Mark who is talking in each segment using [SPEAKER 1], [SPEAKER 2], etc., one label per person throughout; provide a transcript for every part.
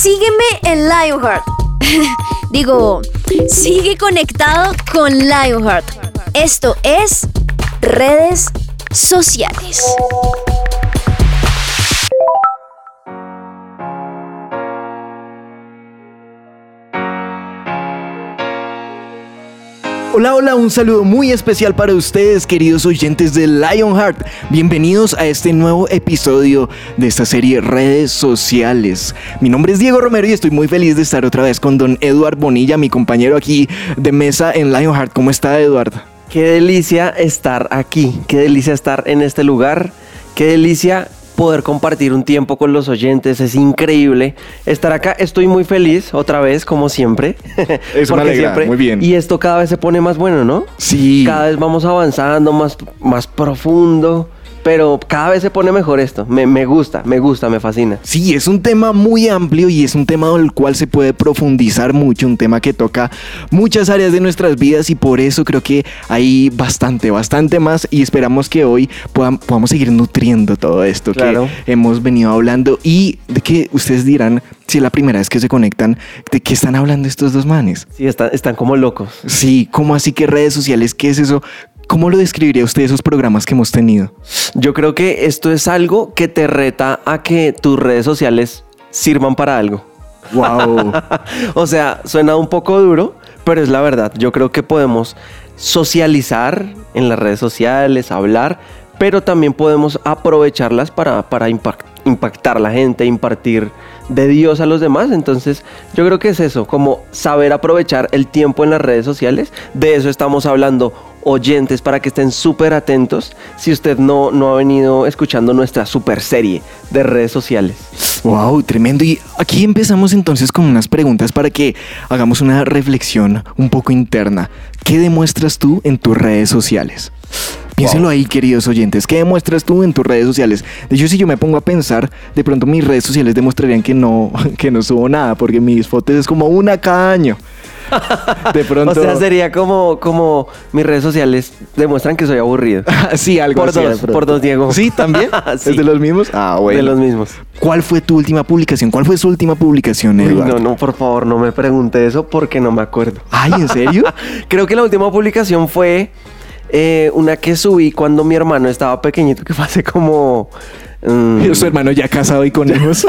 [SPEAKER 1] Sígueme en Lionheart. Digo, sigue conectado con Lionheart. Esto es redes sociales.
[SPEAKER 2] Hola, hola, un saludo muy especial para ustedes, queridos oyentes de Lionheart. Bienvenidos a este nuevo episodio de esta serie Redes Sociales. Mi nombre es Diego Romero y estoy muy feliz de estar otra vez con don Eduard Bonilla, mi compañero aquí de mesa en Lionheart. ¿Cómo está, Eduard?
[SPEAKER 3] Qué delicia estar aquí, qué delicia estar en este lugar, qué delicia poder compartir un tiempo con los oyentes, es increíble estar acá. Estoy muy feliz otra vez, como siempre.
[SPEAKER 2] Eso me alegra, muy bien.
[SPEAKER 3] Y esto cada vez se pone más bueno, ¿no?
[SPEAKER 2] Sí.
[SPEAKER 3] Cada vez vamos avanzando, más, más profundo. Pero cada vez se pone mejor esto. Me, me, gusta, me gusta, me fascina.
[SPEAKER 2] Sí, es un tema muy amplio y es un tema del cual se puede profundizar mucho, un tema que toca muchas áreas de nuestras vidas y por eso creo que hay bastante, bastante más y esperamos que hoy podamos seguir nutriendo todo esto
[SPEAKER 3] claro.
[SPEAKER 2] que hemos venido hablando y de que ustedes dirán, si es la primera vez que se conectan, ¿de qué están hablando estos dos manes?
[SPEAKER 3] Sí, están, están como locos.
[SPEAKER 2] Sí, ¿cómo así que redes sociales? ¿Qué es eso? ¿Cómo lo describiría usted esos programas que hemos tenido?
[SPEAKER 3] Yo creo que esto es algo que te reta a que tus redes sociales sirvan para algo.
[SPEAKER 2] Wow.
[SPEAKER 3] o sea, suena un poco duro, pero es la verdad. Yo creo que podemos socializar en las redes sociales, hablar, pero también podemos aprovecharlas para, para impactar a la gente, impartir de Dios a los demás. Entonces, yo creo que es eso, como saber aprovechar el tiempo en las redes sociales. De eso estamos hablando oyentes para que estén súper atentos si usted no, no ha venido escuchando nuestra super serie de redes sociales.
[SPEAKER 2] Wow, tremendo. Y aquí empezamos entonces con unas preguntas para que hagamos una reflexión un poco interna. ¿Qué demuestras tú en tus redes sociales? Piénsenlo ahí, queridos oyentes. ¿Qué demuestras tú en tus redes sociales? De hecho, si yo me pongo a pensar, de pronto mis redes sociales demostrarían que no, que no subo nada, porque mis fotos es como una cada año.
[SPEAKER 3] De pronto. o sea, sería como, como mis redes sociales demuestran que soy aburrido.
[SPEAKER 2] sí, algo
[SPEAKER 3] por
[SPEAKER 2] así.
[SPEAKER 3] Dos, por dos, Diego.
[SPEAKER 2] Sí, también.
[SPEAKER 3] sí.
[SPEAKER 2] ¿Es de los mismos?
[SPEAKER 3] Ah, bueno. De los mismos.
[SPEAKER 2] ¿Cuál fue tu última publicación? ¿Cuál fue su última publicación, Eduardo?
[SPEAKER 3] no, no, por favor, no me pregunte eso porque no me acuerdo.
[SPEAKER 2] Ay, ¿en serio?
[SPEAKER 3] Creo que la última publicación fue eh, una que subí cuando mi hermano estaba pequeñito, que fue hace como
[SPEAKER 2] Mm. Su hermano ya casado y con hijos.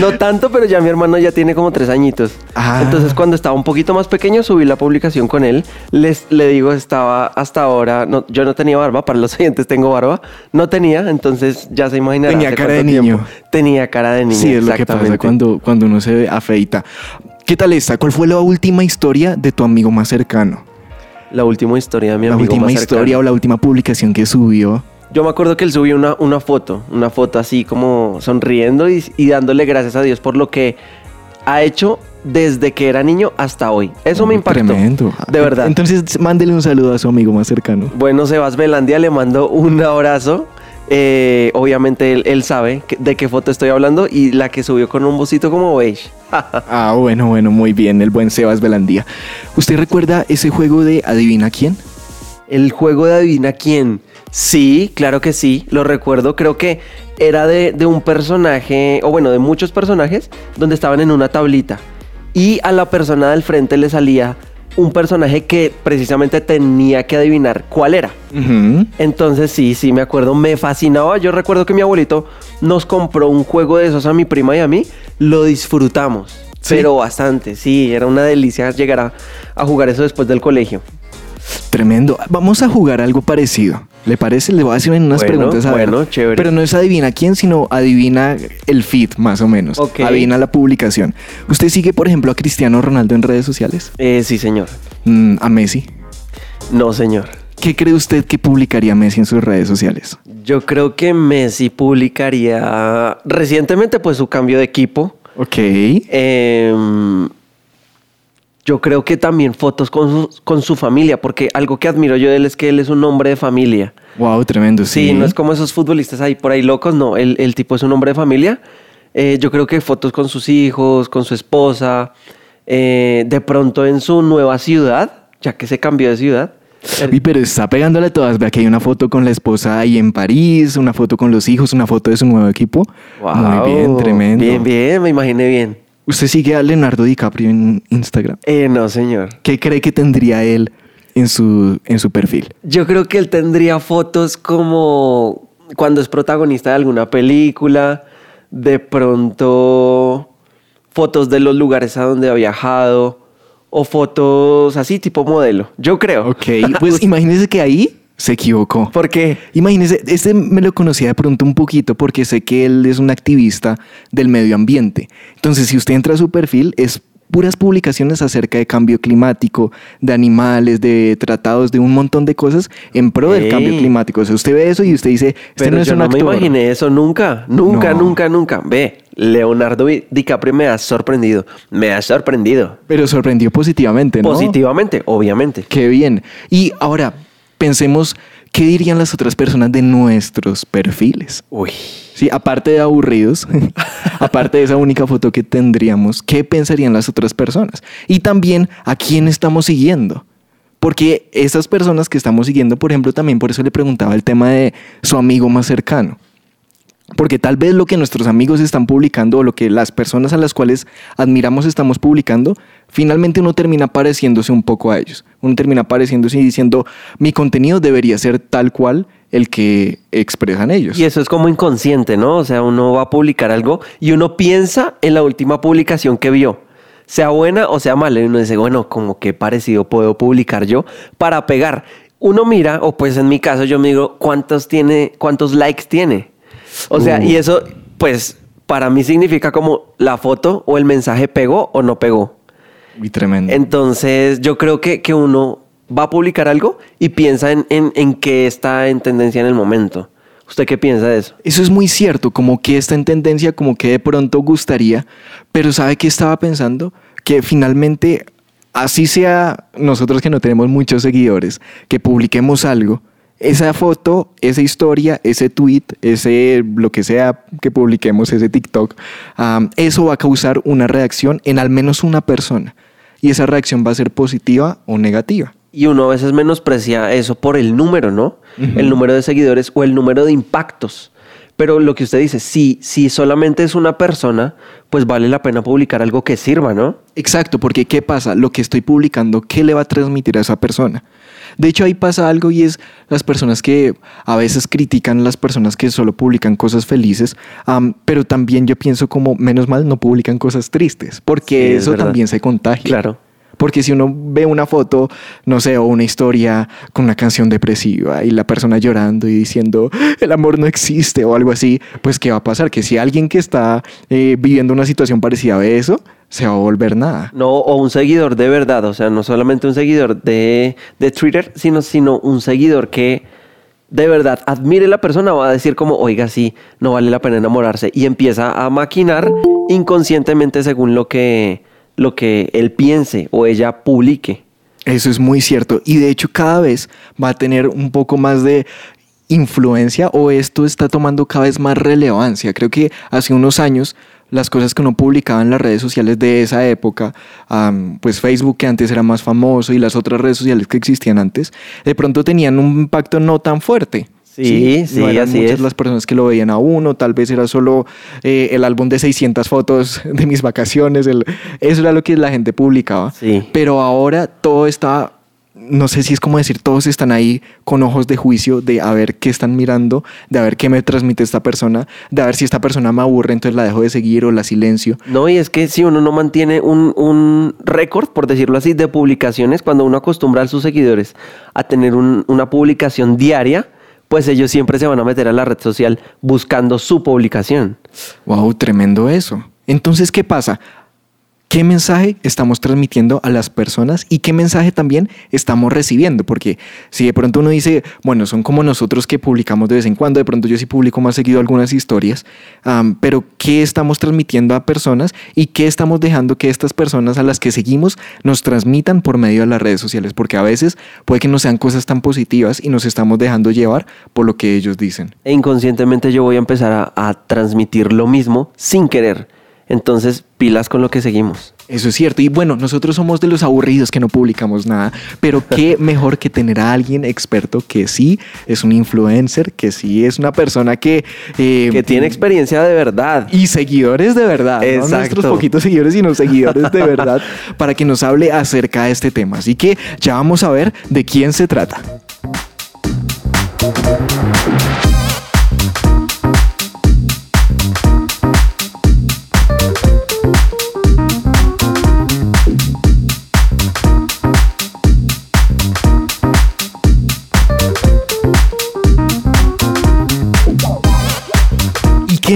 [SPEAKER 3] no tanto, pero ya mi hermano ya tiene como tres añitos.
[SPEAKER 2] Ah.
[SPEAKER 3] Entonces, cuando estaba un poquito más pequeño, subí la publicación con él. Les, le digo, estaba hasta ahora. No, yo no tenía barba, para los siguientes tengo barba. No tenía, entonces ya se imaginará.
[SPEAKER 2] Tenía cara de niño.
[SPEAKER 3] Tenía cara de niño.
[SPEAKER 2] Sí, es lo que pasa cuando, cuando uno se afeita. ¿Qué tal esta? ¿Cuál fue la última historia de tu amigo más cercano?
[SPEAKER 3] La última historia de mi
[SPEAKER 2] la
[SPEAKER 3] amigo
[SPEAKER 2] última historia o la última publicación que subió.
[SPEAKER 3] Yo me acuerdo que él subió una, una foto, una foto así como sonriendo y, y, dándole gracias a Dios por lo que ha hecho desde que era niño hasta hoy. Eso oh, me impactó.
[SPEAKER 2] Tremendo.
[SPEAKER 3] De verdad.
[SPEAKER 2] Entonces, mándele un saludo a su amigo más cercano.
[SPEAKER 3] Bueno, Sebas Belandia, le mando un abrazo. Eh, obviamente él, él sabe de qué foto estoy hablando y la que subió con un bocito como beige.
[SPEAKER 2] ah, bueno, bueno, muy bien, el buen Sebas Belandía. ¿Usted recuerda ese juego de Adivina quién?
[SPEAKER 3] El juego de Adivina quién. Sí, claro que sí, lo recuerdo. Creo que era de, de, un personaje, o bueno, de muchos personajes, donde estaban en una tablita. Y a la persona del frente le salía un personaje que precisamente tenía que adivinar cuál era.
[SPEAKER 2] Uh -huh.
[SPEAKER 3] Entonces sí, sí, me acuerdo, me fascinaba. Yo recuerdo que mi abuelito nos compró un juego de esos a mi prima y a mí. Lo disfrutamos, ¿Sí? pero bastante. Sí, era una delicia llegar a, a jugar eso después del colegio.
[SPEAKER 2] Tremendo. Vamos a jugar algo parecido. ¿Le parece? Le voy a hacer unas
[SPEAKER 3] bueno,
[SPEAKER 2] preguntas a
[SPEAKER 3] bueno,
[SPEAKER 2] ver.
[SPEAKER 3] chévere.
[SPEAKER 2] Pero no es adivina quién, sino adivina el feed, más o menos.
[SPEAKER 3] Ok.
[SPEAKER 2] Adivina la publicación. ¿Usted sigue, por ejemplo, a Cristiano Ronaldo en redes sociales?
[SPEAKER 3] Eh, sí, señor.
[SPEAKER 2] Mm, ¿A Messi?
[SPEAKER 3] No, señor.
[SPEAKER 2] ¿Qué cree usted que publicaría Messi en sus redes sociales?
[SPEAKER 3] Yo creo que Messi publicaría recientemente pues su cambio de equipo.
[SPEAKER 2] Ok.
[SPEAKER 3] Eh, yo creo que también fotos con su, con su familia, porque algo que admiro yo de él es que él es un hombre de familia.
[SPEAKER 2] Wow, tremendo, sí.
[SPEAKER 3] Sí, no es como esos futbolistas ahí por ahí locos, no, el, el tipo es un hombre de familia. Eh, yo creo que fotos con sus hijos, con su esposa, eh, de pronto en su nueva ciudad, ya que se cambió de ciudad,
[SPEAKER 2] Uy, pero está pegándole todas. Vea que hay una foto con la esposa ahí en París, una foto con los hijos, una foto de su nuevo equipo. Muy bien,
[SPEAKER 3] Wow.
[SPEAKER 2] tremendo.
[SPEAKER 3] Bien, bien, me imaginé bien.
[SPEAKER 2] ¿Usted sigue a Leonardo DiCaprio en Instagram?
[SPEAKER 3] Eh, no, señor.
[SPEAKER 2] ¿Qué cree que tendría él en su, en su perfil?
[SPEAKER 3] Yo creo que él tendría fotos como cuando es protagonista de alguna película, de pronto fotos de los lugares a donde ha viajado o fotos así tipo modelo. Yo creo.
[SPEAKER 2] Ok, pues imagínese que ahí se equivocó.
[SPEAKER 3] ¿Por qué?
[SPEAKER 2] Imagínese, este me lo conocía de pronto un poquito porque sé que él es un activista del medio ambiente. Entonces, si usted entra a su perfil, es puras publicaciones acerca de cambio climático, de animales, de tratados, de un montón de cosas en pro del
[SPEAKER 3] Ey.
[SPEAKER 2] cambio climático. O sea, usted ve eso y usted dice, este
[SPEAKER 3] Pero
[SPEAKER 2] no es
[SPEAKER 3] yo
[SPEAKER 2] un
[SPEAKER 3] no
[SPEAKER 2] actor.
[SPEAKER 3] me imaginé eso nunca, nunca,
[SPEAKER 2] No.
[SPEAKER 3] nunca, nunca. Ve, Leonardo DiCaprio me ha sorprendido, me ha sorprendido.
[SPEAKER 2] Pero sorprendió positivamente, ¿no?
[SPEAKER 3] Positivamente, obviamente.
[SPEAKER 2] Qué bien. Y ahora, pensemos, ¿qué dirían las otras personas de nuestros perfiles?
[SPEAKER 3] Uy.
[SPEAKER 2] Sí, aparte de aburridos, aparte de esa única foto que tendríamos, ¿qué pensarían las otras personas? Y también a quién estamos siguiendo. Porque esas personas que estamos siguiendo, por ejemplo, también por eso le preguntaba el tema de su amigo más cercano. Porque tal vez lo que nuestros amigos están publicando o lo que las personas a las cuales admiramos estamos publicando, finalmente uno termina pareciéndose un poco a ellos. Uno termina pareciéndose y diciendo, mi contenido debería ser tal cual el que expresan ellos.
[SPEAKER 3] Y eso es como inconsciente, ¿no? O sea, uno va a publicar algo y uno piensa en la última publicación que vio. Sea buena o sea mala. Y uno dice, bueno, como qué parecido puedo publicar yo para pegar. Uno mira, o pues en mi caso yo me digo, ¿cuántos tiene, cuántos likes tiene? O sea,
[SPEAKER 2] Uh.
[SPEAKER 3] y eso, pues, para mí significa como la foto o el mensaje pegó o no pegó.
[SPEAKER 2] Muy tremendo.
[SPEAKER 3] Entonces, yo creo que, que uno va a publicar algo y piensa en, en, en qué está en tendencia en el momento. ¿Usted qué piensa de eso?
[SPEAKER 2] Eso es muy cierto, como que está en tendencia, como que de pronto gustaría, pero ¿sabe qué estaba pensando? Que finalmente, así sea nosotros que no tenemos muchos seguidores, que publiquemos algo, esa foto, esa historia, ese tweet, ese lo que sea que publiquemos, ese TikTok, am, eso va a causar una reacción en al menos una persona. Y esa reacción va a ser positiva o negativa.
[SPEAKER 3] Y uno a veces menosprecia eso por el número, ¿no? El número de seguidores o el número de impactos. Pero lo que usted dice, si, si solamente es una persona, pues vale la pena publicar algo que sirva, ¿no?
[SPEAKER 2] Exacto, porque ¿qué pasa? Lo que estoy publicando, ¿qué le va a transmitir a esa persona? De hecho, ahí pasa algo y es las personas que a veces critican las personas que solo publican cosas felices, pero también yo pienso como, menos mal, no publican cosas tristes, porque
[SPEAKER 3] Sí,
[SPEAKER 2] eso también se contagia.
[SPEAKER 3] Claro.
[SPEAKER 2] Porque si uno ve una foto, no sé, o una historia con una canción depresiva y la persona llorando y diciendo el amor no existe o algo así, pues ¿qué va a pasar? Que si alguien que está eh, viviendo una situación parecida a eso, se va a volver nada.
[SPEAKER 3] No, o un seguidor de verdad, o sea, no solamente un seguidor de, de Twitter, sino, sino un seguidor que de verdad admire la persona, va a decir como, oiga, sí, no vale la pena enamorarse, y empieza a maquinar inconscientemente según lo que, lo que él piense o ella publique.
[SPEAKER 2] Eso es muy cierto. Y de hecho cada vez va a tener un poco más de influencia o esto está tomando cada vez más relevancia. Creo que hace unos años las cosas que uno publicaba en las redes sociales de esa época, pues Facebook que antes era más famoso y las otras redes sociales que existían antes, de pronto tenían un impacto no tan fuerte.
[SPEAKER 3] Sí, sí,
[SPEAKER 2] no eran
[SPEAKER 3] así
[SPEAKER 2] muchas
[SPEAKER 3] es.
[SPEAKER 2] las personas que lo veían a uno, tal vez era solo eh, el álbum de 600 fotos de mis vacaciones, el- eso era lo que la gente publicaba.
[SPEAKER 3] Sí.
[SPEAKER 2] Pero ahora todo está, no sé si es como decir, todos están ahí con ojos de juicio de a ver qué están mirando, de a ver qué me transmite esta persona, de a ver si esta persona me aburre, entonces la dejo de seguir o la silencio.
[SPEAKER 3] No, y es que si uno no mantiene un, un récord, por decirlo así, de publicaciones, cuando uno acostumbra a sus seguidores a tener un- una publicación diaria, pues ellos siempre se van a meter a la red social buscando su publicación.
[SPEAKER 2] Wow, tremendo eso. Entonces, ¿qué pasa? ¿Qué mensaje estamos transmitiendo a las personas y qué mensaje también estamos recibiendo? Porque si de pronto uno dice, bueno, son como nosotros que publicamos de vez en cuando, de pronto yo sí publico más seguido algunas historias, pero ¿qué estamos transmitiendo a personas y qué estamos dejando que estas personas a las que seguimos nos transmitan por medio de las redes sociales? Porque a veces puede que no sean cosas tan positivas y nos estamos dejando llevar por lo que ellos dicen.
[SPEAKER 3] E inconscientemente yo voy a empezar a transmitir lo mismo sin querer. Entonces, pilas con lo que seguimos.
[SPEAKER 2] Eso es cierto. Y bueno, nosotros somos de los aburridos que no publicamos nada, pero qué mejor que tener a alguien experto que sí es un influencer, que sí es una persona que...
[SPEAKER 3] eh, que tiene experiencia de verdad.
[SPEAKER 2] Y seguidores de verdad. No nuestros poquitos seguidores, sino seguidores de verdad, para que nos hable acerca de este tema. Así que ya vamos a ver de quién se trata.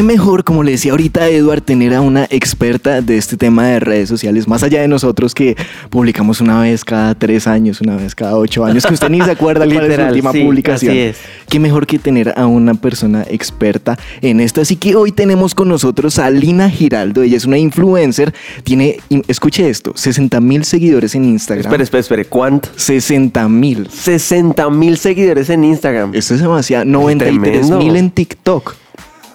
[SPEAKER 2] Mejor, como le decía ahorita Edward, tener a una experta de este tema de redes sociales, más allá de nosotros que publicamos una vez cada tres años, una vez cada ocho años, que usted ni se acuerda cuál es la última publicación. Así es. Qué mejor que tener a una persona experta en esto. Así que hoy tenemos con nosotros a Lina Giraldo. Ella es una influencer, tiene, escuche esto, 60 mil seguidores en Instagram.
[SPEAKER 3] Espere, espere, espere, ¿cuánto?
[SPEAKER 2] 60 mil.
[SPEAKER 3] 60 mil seguidores en Instagram.
[SPEAKER 2] Esto es demasiado. 93 mil en TikTok.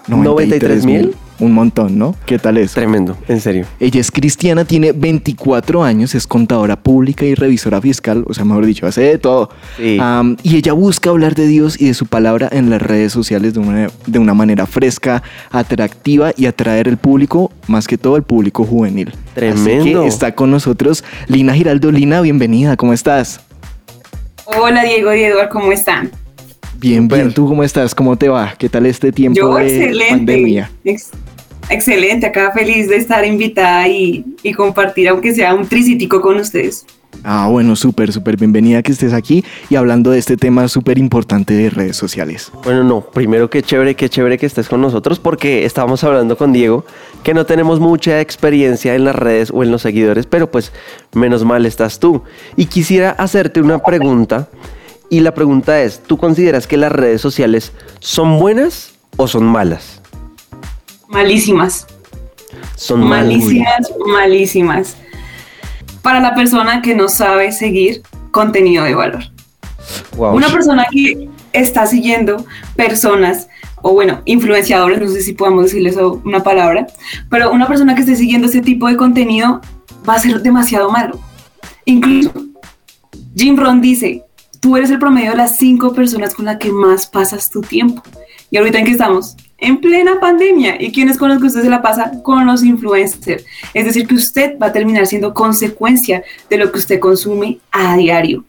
[SPEAKER 2] 93 mil. Un montón, ¿no? ¿Qué tal es?
[SPEAKER 3] Tremendo, en serio.
[SPEAKER 2] Ella es cristiana, tiene 24 años, es contadora pública y revisora fiscal, o sea, mejor dicho, hace de todo. y ella busca hablar de Dios y de su palabra en las redes sociales de una, de una manera fresca, atractiva y atraer el público, más que todo el público juvenil.
[SPEAKER 3] Tremendo.
[SPEAKER 2] está con nosotros Lina Giraldo. Lina, bienvenida, ¿cómo estás?
[SPEAKER 4] Hola Diego y Eduardo, ¿cómo están?
[SPEAKER 2] Bien, bien. ¿Tú cómo estás? ¿Cómo te va? ¿Qué tal este tiempo de excelente, pandemia?
[SPEAKER 4] excelente, acá feliz de estar invitada y, compartir, aunque sea un tricítico con ustedes.
[SPEAKER 2] Ah, bueno, súper, súper bienvenida que estés aquí y hablando de este tema súper importante de redes sociales.
[SPEAKER 3] Bueno, no, primero qué chévere, qué chévere que estés con nosotros porque estábamos hablando con Diego que no tenemos mucha experiencia en las redes o en los seguidores, pero pues menos mal estás tú. Y quisiera hacerte una pregunta y la pregunta es, ¿tú consideras que las redes sociales son buenas o son malas?
[SPEAKER 4] Malísimas.
[SPEAKER 3] Son
[SPEAKER 4] malísimas, malísimas. Para la persona que no sabe seguir contenido de valor. Una persona que está siguiendo personas, o bueno, influenciadores, no sé si podemos decirles una palabra, pero una persona que esté siguiendo ese tipo de contenido va a ser demasiado malo. Incluso Jim Rohn dice, tú eres el promedio de las cinco personas con las que más pasas tu tiempo. Y ahorita en que estamos, en plena pandemia. ¿Y quiénes con los que usted se la pasa? Con los influencers. Es decir, que usted va a terminar siendo consecuencia de lo que usted consume a diario.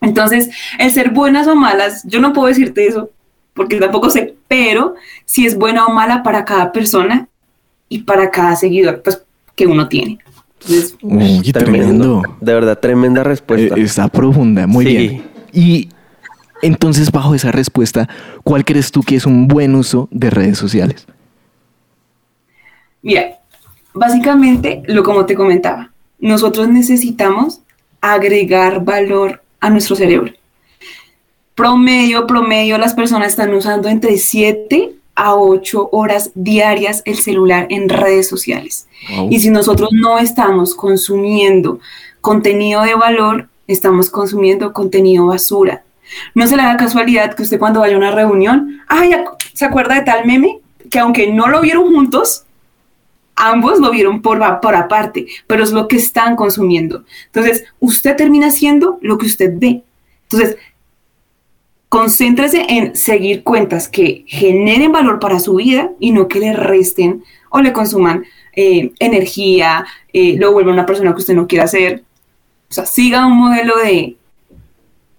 [SPEAKER 4] Entonces, el ser buenas o malas, yo no puedo decirte eso, porque tampoco sé, pero si es buena o mala para cada persona y para cada seguidor pues, que uno tiene.
[SPEAKER 2] Uy, tremendo.
[SPEAKER 3] De verdad, tremenda respuesta.
[SPEAKER 2] Eh, está profunda, muy bien. Y entonces, bajo esa respuesta, ¿cuál crees tú que es un buen uso de redes sociales?
[SPEAKER 4] Mira, básicamente, lo como te comentaba, nosotros necesitamos agregar valor a nuestro cerebro. Promedio, promedio, las personas están usando entre 7 a 8 horas diarias el celular en redes sociales. Y si nosotros no estamos consumiendo contenido de valor, estamos consumiendo contenido basura. No se le da casualidad que usted cuando vaya a una reunión, ay, ¿se acuerda de tal meme? Que aunque no lo vieron juntos, ambos lo vieron por, por aparte, pero es lo que están consumiendo. Entonces, usted termina haciendo lo que usted ve. Entonces, concéntrese en seguir cuentas que generen valor para su vida y no que le resten o le consuman eh, energía, eh, lo vuelvan una persona que usted no quiera ser. O sea, siga un modelo de...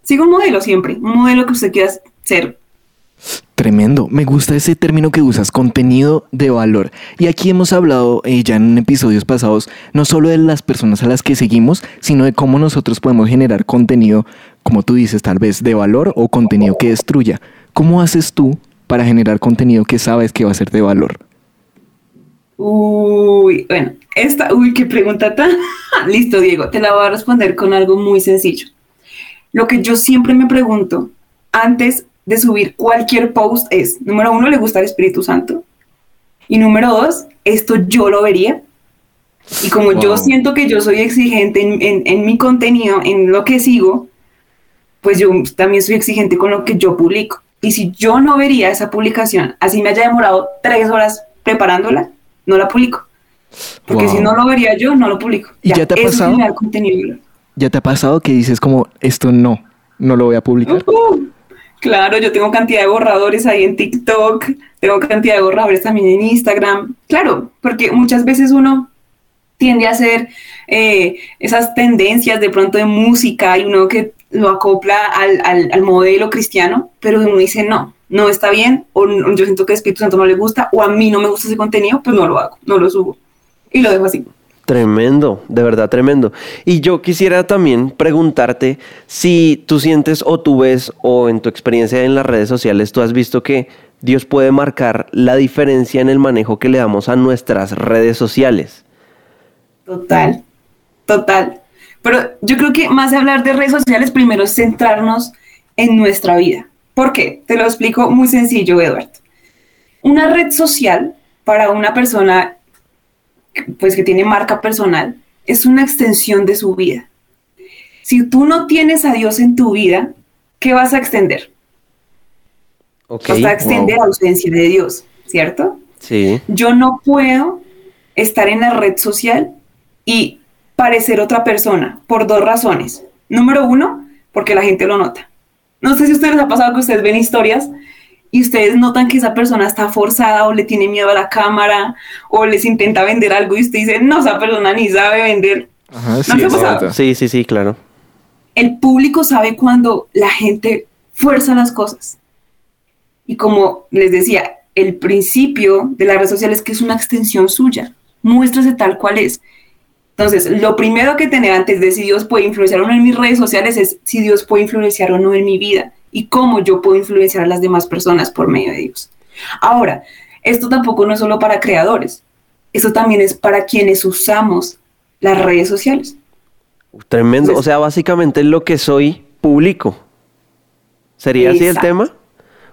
[SPEAKER 4] Siga un modelo siempre, un modelo que usted quiera ser.
[SPEAKER 2] Tremendo, me gusta ese término que usas, contenido de valor. Y aquí hemos hablado eh, ya en episodios pasados, no solo de las personas a las que seguimos, sino de cómo nosotros podemos generar contenido, como tú dices, tal vez de valor o contenido que destruya. ¿Cómo haces tú para generar contenido que sabes que va a ser de valor?
[SPEAKER 4] Uy, bueno, esta, uy, qué pregunta tan. Listo, Diego, te la voy a responder con algo muy sencillo. Lo que yo siempre me pregunto antes de subir cualquier post es, número uno, ¿le gusta el Espíritu Santo? Y número dos, ¿esto yo lo vería? Y como yo siento que yo soy exigente en, en mi contenido, en lo que sigo, pues yo también soy exigente con lo que yo publico. Y si yo no vería esa publicación, así me haya demorado tres horas preparándola, no la publico. Porque si no lo vería yo, no lo publico.
[SPEAKER 2] ¿Y ya, te ha pasado? ¿Ya te ha pasado que dices como, esto no, no lo voy a publicar?
[SPEAKER 4] Uh, claro, yo tengo cantidad de borradores ahí en TikTok, tengo cantidad de borradores también en Instagram. Claro, porque muchas veces uno tiende a hacer eh, esas tendencias de pronto de música y uno que lo acopla al, al, modelo cristiano, pero uno dice no, no está bien, o yo siento que Espíritu Santo no le gusta, o a mí no me gusta ese contenido, pues no lo hago, no lo subo y lo dejo así.
[SPEAKER 3] Tremendo, de verdad tremendo. Y yo quisiera también preguntarte si tú sientes o tú ves o en tu experiencia en las redes sociales tú has visto que Dios puede marcar la diferencia en el manejo que le damos a nuestras redes sociales.
[SPEAKER 4] Total, total. Pero yo creo que más de hablar de redes sociales, primero es centrarnos en nuestra vida. ¿Por qué? Te lo explico muy sencillo, Eduardo. Una red social para una persona pues que tiene marca personal es una extensión de su vida. Si tú no tienes a Dios en tu vida, ¿qué vas a extender? vas a extender ausencia de Dios, ¿cierto?
[SPEAKER 3] Sí.
[SPEAKER 4] Yo no puedo estar en la red social y parecer otra persona por dos razones. Número uno, porque la gente lo nota. No sé si a ustedes les ha pasado que ustedes ven historias y ustedes notan que esa persona está forzada o le tiene miedo a la cámara o les intenta vender algo y usted dice, no, esa persona ni sabe vender.
[SPEAKER 3] Ajá, sí, sí, sí, claro.
[SPEAKER 4] El público sabe cuando la gente fuerza las cosas. Y como les decía, el principio de la red social es que es una extensión suya. Muéstrase tal cual es. Entonces, lo primero que tener antes de si Dios puede influenciar o no en mis redes sociales es si Dios puede influenciar o no en mi vida y cómo yo puedo influenciar a las demás personas por medio de Dios. Ahora, esto tampoco no es solo para creadores, eso también es para quienes usamos las redes sociales.
[SPEAKER 3] Tremendo, o sea, básicamente lo que soy público. ¿Sería así el tema?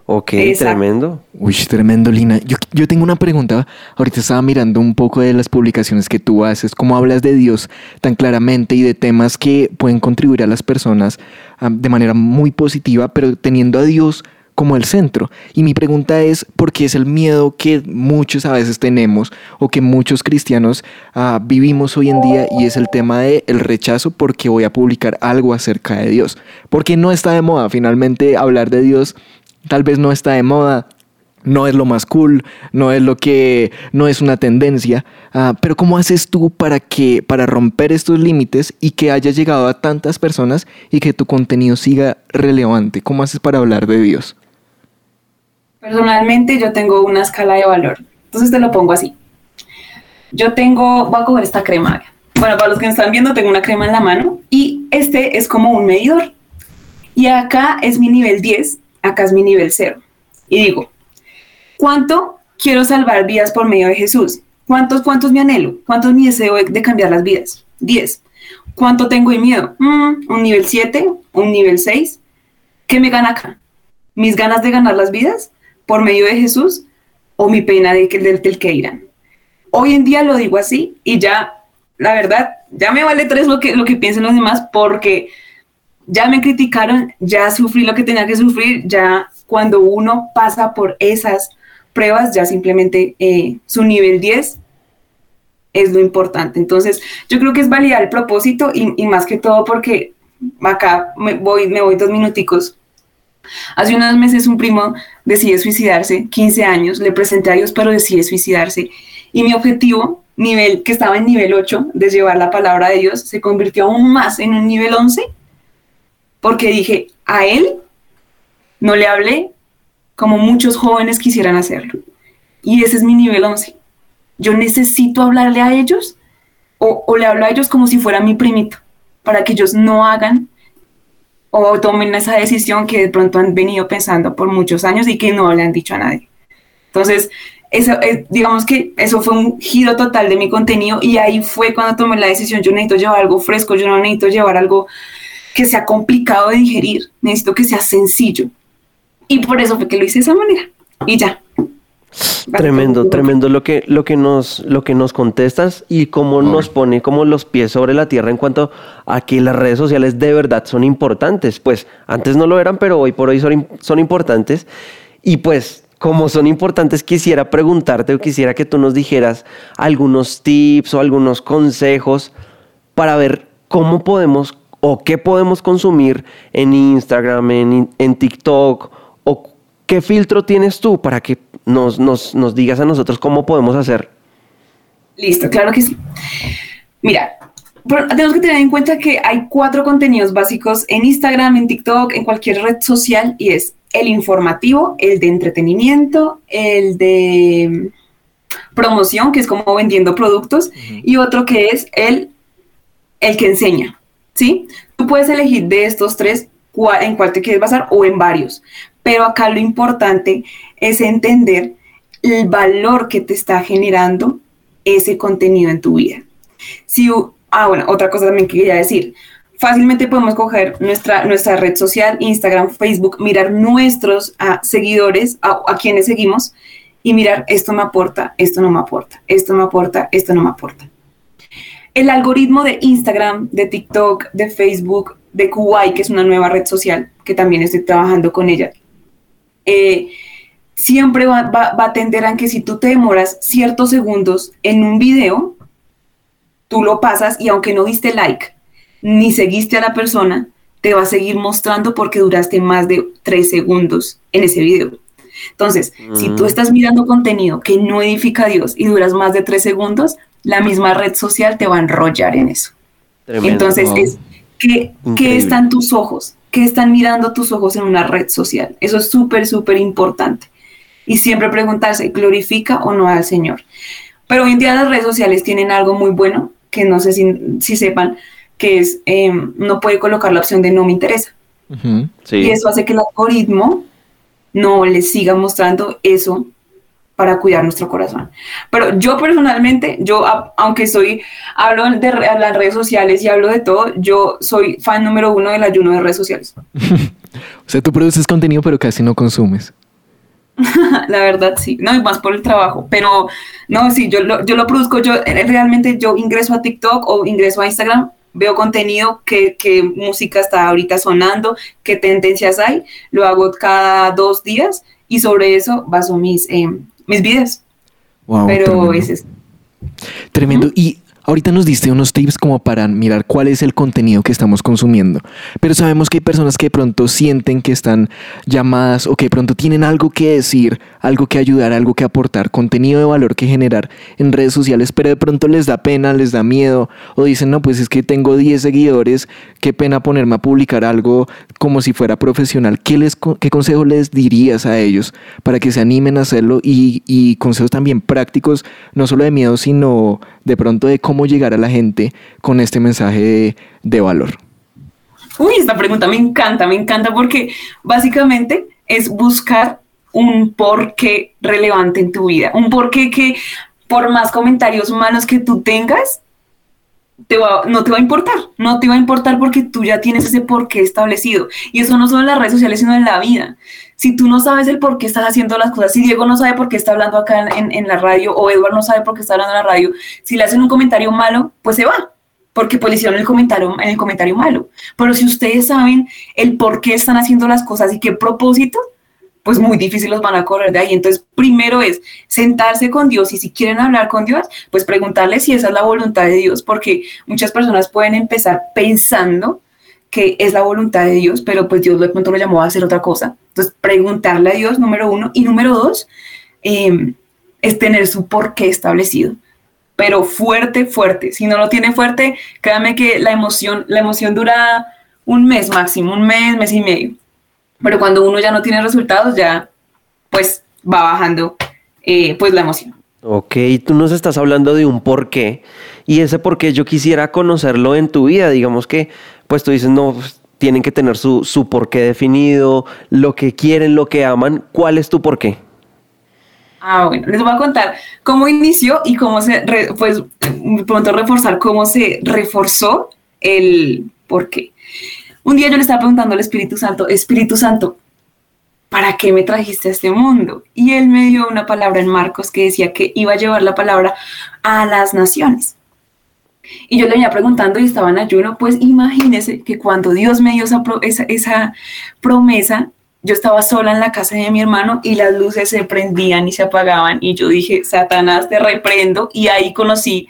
[SPEAKER 3] Ok, tremendo.
[SPEAKER 2] Uy, tremendo, Lina. Yo, yo, tengo una pregunta. Ahorita estaba mirando un poco de las publicaciones que tú haces, cómo hablas de Dios tan claramente y de temas que pueden contribuir a las personas ah, de manera muy positiva, pero teniendo a Dios como el centro. Y mi pregunta es, ¿por qué es el miedo que muchos a veces tenemos o que muchos cristianos ah, vivimos hoy en día y es el tema del el rechazo porque voy a publicar algo acerca de Dios? Porque no está de moda finalmente hablar de Dios tal vez no está de moda, no es lo más cool, no es lo que, no es una tendencia, ah, pero ¿cómo haces tú para que, para romper estos límites y que haya llegado a tantas personas y que tu contenido siga relevante? ¿Cómo haces para hablar de Dios?
[SPEAKER 4] Personalmente yo tengo una escala de valor, entonces te lo pongo así. Yo tengo, voy a coger esta crema. Bueno, para los que me están viendo, tengo una crema en la mano y este es como un medidor. Y acá es mi nivel 10 acá es mi nivel cero. Y digo, ¿cuánto quiero salvar vidas por medio de Jesús? ¿Cuántos, cuántos me anhelo? ¿Cuántos mi deseo de cambiar las vidas? 10. ¿Cuánto tengo de miedo? Mm, un nivel 7, un nivel 6. ¿Qué me gana acá? ¿Mis ganas de ganar las vidas por medio de Jesús o mi pena de que, del, del que irán? Hoy en día lo digo así y ya, la verdad, ya me vale tres lo que, lo que piensen los demás porque ya me criticaron, ya sufrí lo que tenía que sufrir, ya cuando uno pasa por esas pruebas, ya simplemente eh, su nivel 10 es lo importante. Entonces, yo creo que es validar el propósito y, más que todo porque acá me voy, me voy dos minuticos. Hace unos meses un primo decide suicidarse, 15 años, le presenté a Dios, pero decide suicidarse. Y mi objetivo, nivel que estaba en nivel 8, de llevar la palabra de Dios, se convirtió aún más en un nivel 11 porque dije, a él no le hablé como muchos jóvenes quisieran hacerlo. Y ese es mi nivel 11. Yo necesito hablarle a ellos o, le hablo a ellos como si fuera mi primito, para que ellos no hagan o tomen esa decisión que de pronto han venido pensando por muchos años y que no le han dicho a nadie. Entonces, eso, eh, digamos que eso fue un giro total de mi contenido y ahí fue cuando tomé la decisión, yo necesito llevar algo fresco, yo no necesito llevar algo que sea complicado de digerir, necesito que sea sencillo. Y por eso fue que lo hice de esa manera. Y ya.
[SPEAKER 3] Tremendo, tremendo lo que, lo que nos, lo que nos contestas y cómo nos pone como los pies sobre la tierra en cuanto a que las redes sociales de verdad son importantes. Pues antes no lo eran, pero hoy por hoy son, son importantes. Y pues como son importantes, quisiera preguntarte o quisiera que tú nos dijeras algunos tips o algunos consejos para ver cómo podemos o qué podemos consumir en Instagram, en, en TikTok o qué filtro tienes tú para que nos, nos, nos digas a nosotros cómo podemos hacer.
[SPEAKER 4] Listo, claro que sí. Mira, tenemos que tener en cuenta que hay cuatro contenidos básicos en Instagram, en TikTok, en cualquier red social y es el informativo, el de entretenimiento, el de promoción, que es como vendiendo productos, y otro que es el, el que enseña, ¿sí? Tú puedes elegir de estos tres en cuál te quieres basar o en varios, pero acá lo importante es entender el valor que te está generando ese contenido en tu vida. Si, ah, bueno, otra cosa también que quería decir, fácilmente podemos coger nuestra, nuestra red social, Instagram, Facebook, mirar nuestros ah, seguidores, a, quienes seguimos, y mirar esto me aporta, esto no me aporta, esto me aporta, esto no me aporta. El algoritmo de Instagram, de TikTok, de Facebook, de Kuwait, que es una nueva red social, que también estoy trabajando con ella, eh, siempre va, va, a tender a que si tú te demoras ciertos segundos en un video, tú lo pasas y aunque no diste like, ni seguiste a la persona, te va a seguir mostrando porque duraste más de tres segundos en ese video. Entonces, si tú mm. estás mirando contenido que no edifica a Dios y duras más de tres segundos, la misma red social te va a enrollar en eso. Entonces, es ¿qué, ¿qué están tus ojos? ¿Qué están mirando tus ojos en una red social? Eso es súper, súper importante. Y siempre preguntarse, ¿glorifica o no al Señor? Pero hoy en día las redes sociales tienen algo muy bueno, que no sé si, si sepan, que es, em, no puede colocar la opción de no me interesa. Y eso hace que el algoritmo no le siga mostrando eso para cuidar nuestro corazón. Pero yo personalmente, yo, aunque soy, hablo de las redes sociales y hablo de todo, yo soy fan número uno del ayuno de redes sociales.
[SPEAKER 2] o sea, tú produces contenido, pero casi no consumes.
[SPEAKER 4] la verdad sí, no, y más por el trabajo, pero no, sí, yo lo, yo lo produzco, yo realmente yo ingreso a TikTok o ingreso a Instagram veo contenido, qué, música está ahorita sonando, qué tendencias hay, lo hago cada dos días y sobre eso baso mis, eh, mis videos. Pero es
[SPEAKER 2] Tremendo. Y Ahorita nos diste unos tips como para mirar cuál es el contenido que estamos consumiendo, pero sabemos que hay personas que de pronto sienten que están llamadas o que de pronto tienen algo que decir, algo que ayudar, algo que aportar, contenido de valor que generar en redes sociales, pero de pronto les da pena, les da miedo o dicen, no, pues es que tengo 10 seguidores, qué pena ponerme a publicar algo como si fuera profesional. ¿Qué, les, qué consejo les dirías a ellos para que se animen a hacerlo y, y consejos también prácticos, no solo de miedo, sino de pronto de cómo llegar a la gente con este mensaje de, valor?
[SPEAKER 4] Uy, esta pregunta me encanta, me encanta porque básicamente es buscar un porqué relevante en tu vida, un porqué que por más comentarios malos que tú tengas, te no te va a importar, no te va a importar porque tú ya tienes ese porqué establecido. Y eso no solo en las redes sociales, sino en la vida. Si tú no sabes el por qué estás haciendo las cosas, si Diego no sabe por qué está hablando acá en, en la radio o Edward no sabe por qué está hablando en la radio, si le hacen un comentario malo, pues se va, porque pues le hicieron el comentario, en el comentario malo. Pero si ustedes saben el por qué están haciendo las cosas y qué propósito, pues muy difícil los van a correr de ahí. Entonces, primero es sentarse con Dios y si quieren hablar con Dios, pues preguntarle si esa es la voluntad de Dios, porque muchas personas pueden empezar pensando que es la voluntad de Dios, pero pues Dios de pronto lo llamó a hacer otra cosa. Entonces, preguntarle a Dios, número uno, y número dos, em, es tener su porqué establecido pero fuerte, fuerte. Si no lo tiene fuerte, créanme que la emoción, la emoción dura un mes máximo, un mes, mes y medio. Pero cuando uno ya no tiene resultados, ya pues va bajando eh, pues la emoción.
[SPEAKER 3] Ok, tú nos estás hablando de un porqué y ese porqué yo quisiera conocerlo en tu vida, digamos que pues tú dices, no, pues, tienen que tener su, su porqué definido, lo que quieren, lo que aman, ¿cuál es tu porqué?
[SPEAKER 4] Ah, bueno, les voy a contar cómo inició y cómo se, pues, pronto reforzar cómo se reforzó el porqué. Un día yo le estaba preguntando al Espíritu Santo, Espíritu Santo, ¿para qué me trajiste a este mundo? Y él me dio una palabra en Marcos que decía que iba a llevar la palabra a las naciones. Y yo le venía preguntando y estaba en ayuno, pues imagínese que cuando Dios me dio esa, esa, esa promesa, yo estaba sola en la casa de mi hermano y las luces se prendían y se apagaban y yo dije, Satanás, te reprendo y ahí conocí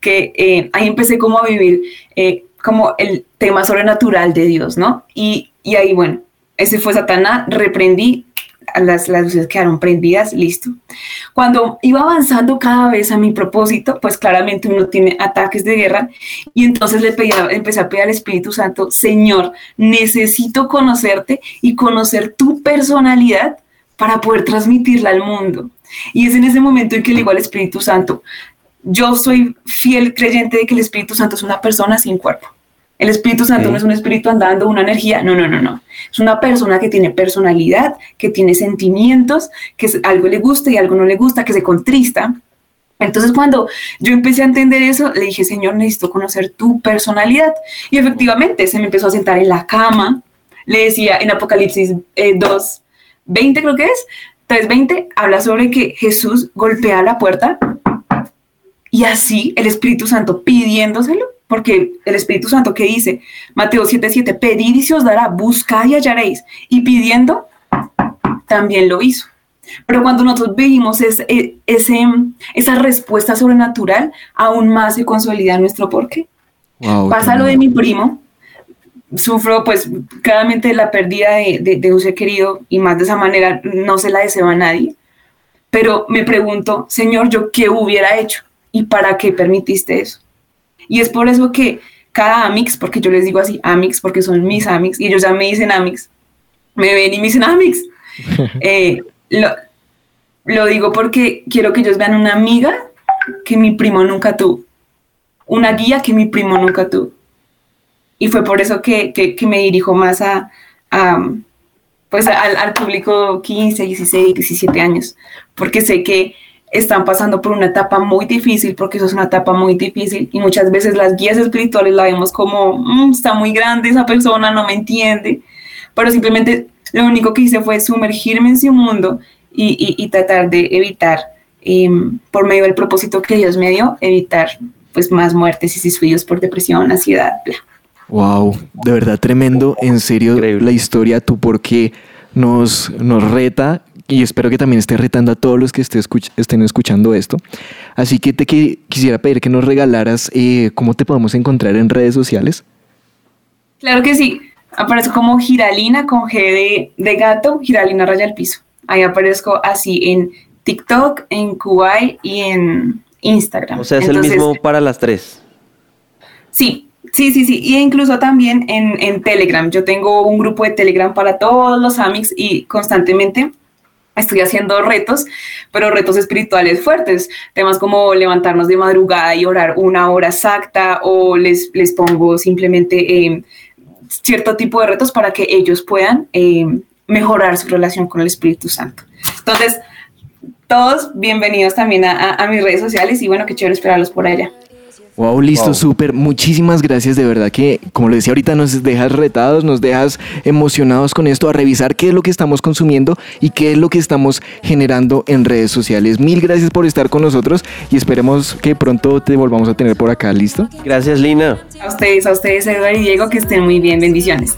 [SPEAKER 4] que eh, ahí empecé como a vivir eh, como el tema sobrenatural de Dios, ¿no? Y, y ahí, bueno, ese fue Satanás, reprendí, las, las luces quedaron prendidas, listo. Cuando iba avanzando cada vez a mi propósito, pues claramente uno tiene ataques de guerra y entonces le pedía, empecé a pedir al Espíritu Santo, Señor, necesito conocerte y conocer tu personalidad para poder transmitirla al mundo. Y es en ese momento en que le digo al Espíritu Santo, yo soy fiel creyente de que el Espíritu Santo es una persona sin cuerpo. El Espíritu Santo no es un espíritu andando, una energía, no, no, no, no. Es una persona que tiene personalidad, que tiene sentimientos, que algo le gusta y algo no le gusta, que se contrista. Entonces cuando yo empecé a entender eso, le dije, Señor, necesito conocer tu personalidad. Y efectivamente se me empezó a sentar en la cama. Le decía en Apocalipsis 2, 20 creo que es, 3.20, habla sobre que Jesús golpea la puerta y así el Espíritu Santo pidiéndoselo porque el Espíritu Santo que dice, Mateo 7:7, pedid y se os dará, buscad y hallaréis, y pidiendo, también lo hizo. Pero cuando nosotros vivimos ese, ese, esa respuesta sobrenatural, aún más se consolida nuestro porqué. Pasa lo de mi primo, sufro pues claramente la pérdida de, de un ser querido y más de esa manera no se la deseo a nadie, pero me pregunto, Señor, ¿yo qué hubiera hecho? ¿Y para qué permitiste eso? Y es por eso que cada Amix, porque yo les digo así Amix, porque son mis Amix, y ellos ya me dicen Amix, me ven y me dicen Amix. Eh, lo, digo porque quiero que ellos vean una amiga que mi primo nunca tuvo, una guía que mi primo nunca tuvo. Y fue por eso que, me dirijo más a, pues al, al, público 15, 16, 17 años, porque sé que están pasando por una etapa muy difícil, porque eso es una etapa muy difícil y muchas veces las guías espirituales la vemos como, mm, está muy grande esa persona, no me entiende, pero simplemente lo único que hice fue sumergirme en su mundo y, tratar de evitar, em, por medio del propósito que Dios me dio, evitar pues más muertes y suicidios por depresión, ansiedad, bla.
[SPEAKER 2] Wow, de verdad tremendo, en serio la historia, tú porque nos, nos reta y espero que también esté retando a todos los que estén escuchando esto. Así que te quisiera pedir que nos regalaras eh, cómo te podemos encontrar en redes sociales.
[SPEAKER 4] Claro que sí. Aparezco como Giralina con G de, gato, Giralina Raya al Piso. Ahí aparezco así en TikTok, en Kuwait y en Instagram.
[SPEAKER 3] O sea, es el mismo para las tres.
[SPEAKER 4] Sí, sí, sí, sí. Y incluso también en, en Telegram. Yo tengo un grupo de Telegram para todos los Amix y constantemente estoy haciendo retos, pero retos espirituales fuertes, temas como levantarnos de madrugada y orar una hora exacta o les, les pongo simplemente eh, cierto tipo de retos para que ellos puedan eh, mejorar su relación con el Espíritu Santo. Entonces, todos bienvenidos también a, a mis redes sociales y bueno, qué chévere esperarlos por allá.
[SPEAKER 2] Wow, listo, súper. Muchísimas gracias. De verdad que, como lo decía ahorita, nos dejas retados, nos dejas emocionados con esto, a revisar qué es lo que estamos consumiendo y qué es lo que estamos generando en redes sociales. Mil gracias por estar con nosotros y esperemos que pronto te volvamos a tener por acá. ¿Listo?
[SPEAKER 3] Gracias, Lina.
[SPEAKER 4] A ustedes, a ustedes, Eduardo y Diego, que estén muy bien. Bendiciones.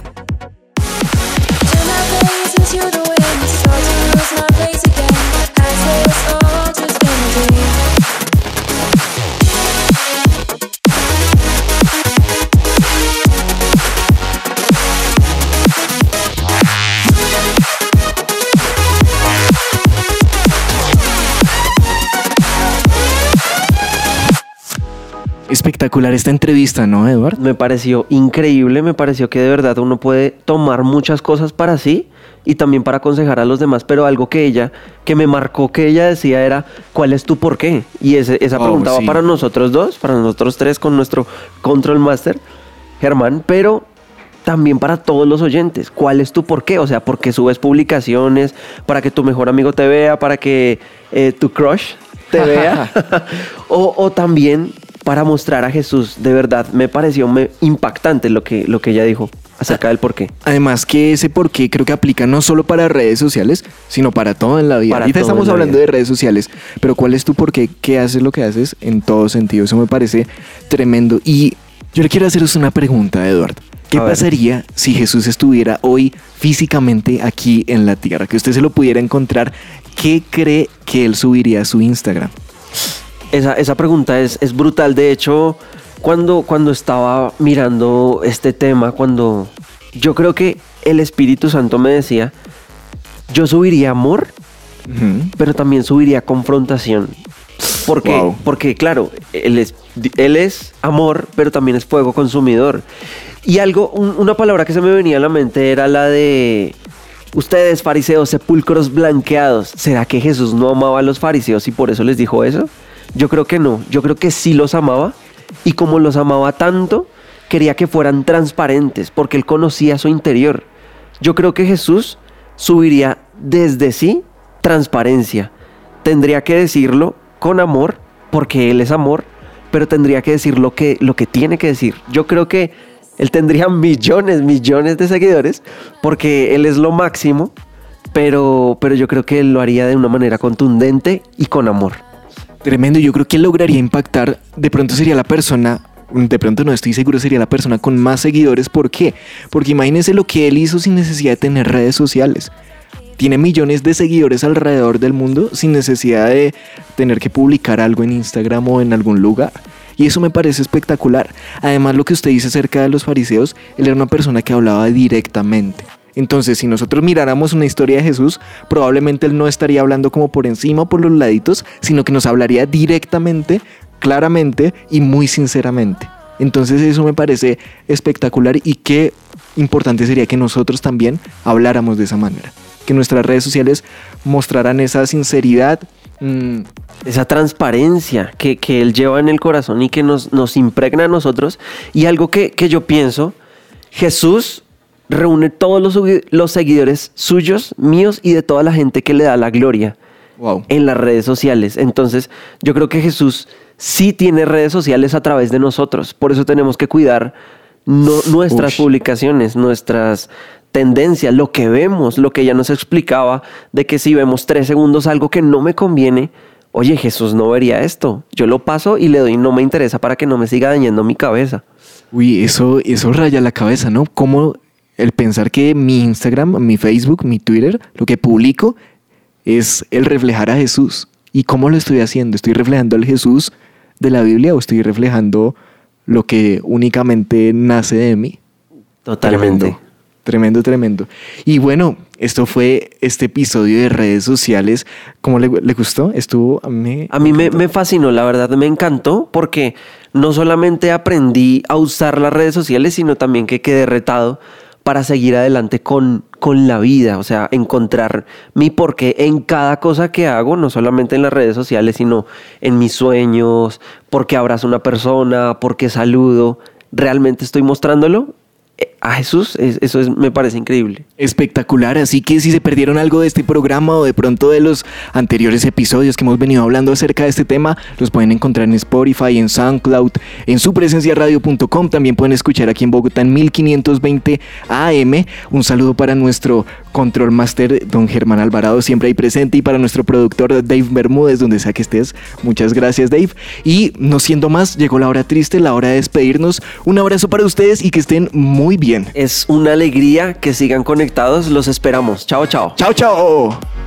[SPEAKER 2] Espectacular esta entrevista, ¿no, Eduardo?
[SPEAKER 3] Me pareció increíble, me pareció que de verdad uno puede tomar muchas cosas para sí y también para aconsejar a los demás, pero algo que ella, que me marcó que ella decía era, ¿cuál es tu por qué? Y esa oh, pregunta va para nosotros dos, para nosotros tres con nuestro Control Master, Germán, pero también para todos los oyentes. ¿Cuál es tu por qué? O sea, ¿por qué subes publicaciones? ¿Para que tu mejor amigo te vea? ¿Para que eh, tu crush te vea? o, o, también para mostrar a Jesús. De verdad, me pareció impactante lo que, lo que ella dijo acerca del porqué.
[SPEAKER 2] Además que ese porqué creo que aplica no solo para redes sociales, sino para todo en la vida. Ahorita estamos hablando de redes sociales, pero ¿cuál es tu porqué? ¿Qué haces lo que haces en todo sentido? Eso me parece tremendo. Y yo le quiero haceros una pregunta, Eduardo. ¿Qué pasaría si Jesús estuviera hoy físicamente aquí en la tierra? Que usted se lo pudiera encontrar. ¿Qué cree que él subiría a su Instagram?
[SPEAKER 3] Esa, pregunta es, es, brutal. De hecho, cuando, cuando estaba mirando este tema, cuando yo creo que el Espíritu Santo me decía, yo subiría amor, pero también subiría confrontación. Porque, porque claro, él es, él es amor, pero también es fuego consumidor. Y algo, una palabra que se me venía a la mente era la de ustedes, fariseos, sepulcros blanqueados. ¿Será que Jesús no amaba a los fariseos y por eso les dijo eso? Yo creo que no. Yo creo que sí los amaba. Y como los amaba tanto, quería que fueran transparentes, porque él conocía su interior. Yo creo que Jesús subiría desde sí transparencia. Tendría que decirlo con amor, porque él es amor, pero tendría que decir lo que, lo que tiene que decir. Yo creo que él tendría millones, millones de seguidores, porque él es lo máximo, pero, pero yo creo que él lo haría de una manera contundente y con amor.
[SPEAKER 2] Tremendo, yo creo que lograría impactar, de pronto sería la persona, de pronto no estoy seguro, sería la persona con más seguidores. ¿Por qué? Porque imagínense lo que él hizo sin necesidad de tener redes sociales. Tiene millones de seguidores alrededor del mundo sin necesidad de tener que publicar algo en Instagram o en algún lugar. Y eso me parece espectacular. Además, lo que usted dice acerca de los fariseos, él era una persona que hablaba directamente. Entonces, si nosotros miráramos una historia de Jesús, probablemente él no estaría hablando como por encima o por los laditos, sino que nos hablaría directamente, claramente y muy sinceramente. Entonces eso me parece espectacular y qué importante sería que nosotros también habláramos de esa manera. Que nuestras redes sociales mostraran esa sinceridad,
[SPEAKER 3] Mm, esa transparencia que, Él lleva en el corazón y que nos, nos impregna a nosotros. Y algo que, yo pienso, Jesús reúne todos los, los, seguidores suyos, míos y de toda la gente que le da la gloria en las redes sociales. Entonces, yo creo que Jesús sí tiene redes sociales a través de nosotros. Por eso tenemos que cuidar nuestras publicaciones, nuestras tendencia, lo que vemos, lo que ella nos explicaba, de que si vemos tres segundos algo que no me conviene, oye, Jesús no vería esto. Yo lo paso y le doy no me interesa para que no me siga dañando mi cabeza.
[SPEAKER 2] Uy, eso, eso raya la cabeza, ¿no? Como el pensar que mi Instagram, mi Facebook, mi Twitter, lo que publico es el reflejar a Jesús. ¿Y cómo lo estoy haciendo? ¿Estoy reflejando al Jesús de la Biblia o estoy reflejando lo que únicamente nace de mí?
[SPEAKER 3] Totalmente.
[SPEAKER 2] Tremendo, tremendo. Y bueno, esto fue este episodio de redes sociales. ¿Cómo le, gustó? Estuvo
[SPEAKER 3] a mí. A mí me, fascinó, la verdad me encantó porque no solamente aprendí a usar las redes sociales, sino también que quedé retado para seguir adelante con, con la vida, o sea, encontrar mi porqué en cada cosa que hago, no solamente en las redes sociales, sino en mis sueños, porque abrazo a una persona, porque saludo, realmente estoy mostrándolo a Jesús, eso es, me parece increíble.
[SPEAKER 2] Espectacular, así que si se perdieron algo de este programa o de pronto de los anteriores episodios que hemos venido hablando acerca de este tema, los pueden encontrar en Spotify, en SoundCloud, en supresenciaradio.com, también pueden escuchar aquí en Bogotá en 1520 AM. Un saludo para nuestro control master, don Germán Alvarado, siempre ahí presente, y para nuestro productor Dave Bermúdez, donde sea que estés. Muchas gracias Dave. Y no siendo más, llegó la hora triste, la hora de despedirnos. Un abrazo para ustedes y que estén muy bien.
[SPEAKER 3] Es una alegría que sigan conectados. Los esperamos. Chao, chao.
[SPEAKER 2] Chao, chao.